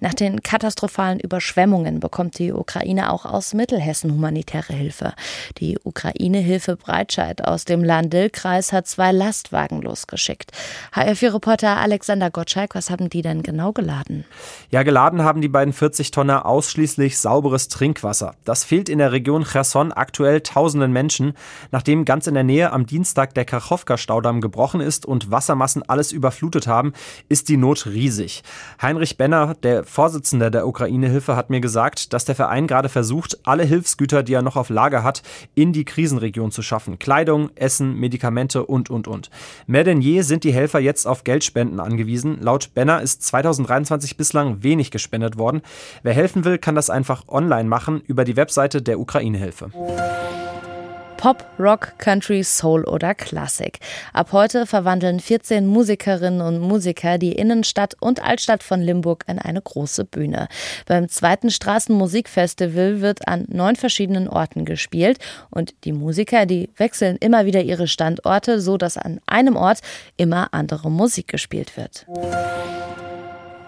Nach den katastrophalen Überschwemmungen bekommt die Ukraine auch aus Mittelhessen humanitäre Hilfe. Die Ukraine-Hilfe Breitscheid aus dem Lahn-Dill-Kreis hat zwei Lastwagen losgeschickt. HR4-Reporter Alexander Gottschalk, was haben die denn genau geladen? Ja, geladen haben die beiden 40 Tonner ausschließlich sauberes Trinkwasser. Das fehlt in der Region Cherson aktuell tausenden Menschen. Nachdem ganz in der Nähe am Dienstag der Kachowka-Staudamm gebrochen ist und Wassermassen alles überflutet haben, ist die Not riesig. Heinrich Benner, der Vorsitzende der Ukraine-Hilfe hat mir gesagt, dass der Verein gerade versucht, alle Hilfsgüter, die er noch auf Lager hat, in die Krisenregion zu schaffen. Kleidung, Essen, Medikamente und, und, und. Mehr denn je sind die Helfer jetzt auf Geldspenden angewiesen. Laut Benner ist 2023 bislang wenig gespendet worden. Wer helfen will, kann das einfach online machen über die Webseite der Ukraine-Hilfe. Pop, Rock, Country, Soul oder Klassik. Ab heute verwandeln 14 Musikerinnen und Musiker die Innenstadt und Altstadt von Limburg in eine große Bühne. Beim zweiten Straßenmusikfestival wird an neun verschiedenen Orten gespielt und die Musiker, die wechseln immer wieder ihre Standorte, so dass an einem Ort immer andere Musik gespielt wird.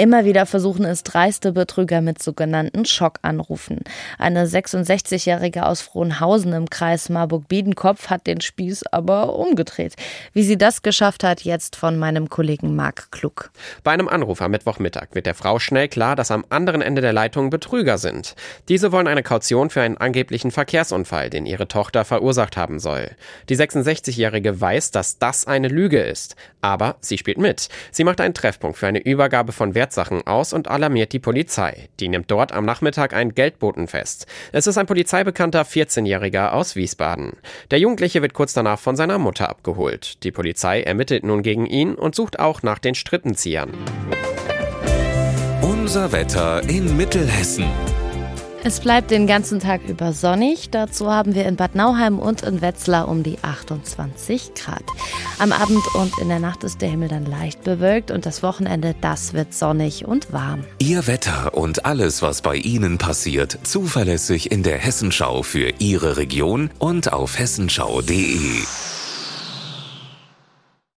Immer wieder versuchen es dreiste Betrüger mit sogenannten Schockanrufen. Eine 66-Jährige aus Frohnhausen im Kreis Marburg-Biedenkopf hat den Spieß aber umgedreht. Wie sie das geschafft hat, jetzt von meinem Kollegen Marc Klug. Bei einem Anruf am Mittwochmittag wird der Frau schnell klar, dass am anderen Ende der Leitung Betrüger sind. Diese wollen eine Kaution für einen angeblichen Verkehrsunfall, den ihre Tochter verursacht haben soll. Die 66-Jährige weiß, dass das eine Lüge ist. Aber sie spielt mit. Sie macht einen Treffpunkt für eine Übergabe von Wert Wertsachen aus und alarmiert die Polizei. Die nimmt dort am Nachmittag einen Geldboten fest. Es ist ein polizeibekannter 14-Jähriger aus Wiesbaden. Der Jugendliche wird kurz danach von seiner Mutter abgeholt. Die Polizei ermittelt nun gegen ihn und sucht auch nach den Strippenziehern. Unser Wetter in Mittelhessen. Es bleibt den ganzen Tag über sonnig. Dazu haben wir in Bad Nauheim und in Wetzlar um die 28 Grad. Am Abend und in der Nacht ist der Himmel dann leicht bewölkt und das Wochenende, das wird sonnig und warm. Ihr Wetter und alles, was bei Ihnen passiert, zuverlässig in der Hessenschau für Ihre Region und auf hessenschau.de.